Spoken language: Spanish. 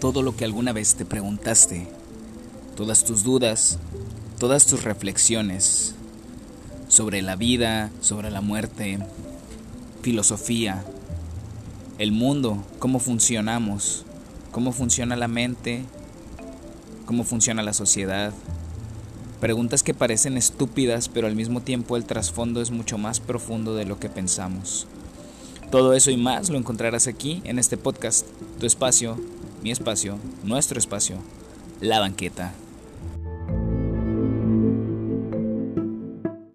todo lo que alguna vez te preguntaste, todas tus dudas, todas tus reflexiones sobre la vida, sobre la muerte, filosofía, el mundo, cómo funcionamos, cómo funciona la mente, cómo funciona la sociedad. Preguntas que parecen estúpidas, pero al mismo tiempo el trasfondo es mucho más profundo de lo que pensamos. Todo eso y más lo encontrarás aquí en este podcast, tu espacio, mi espacio, nuestro espacio, la banqueta.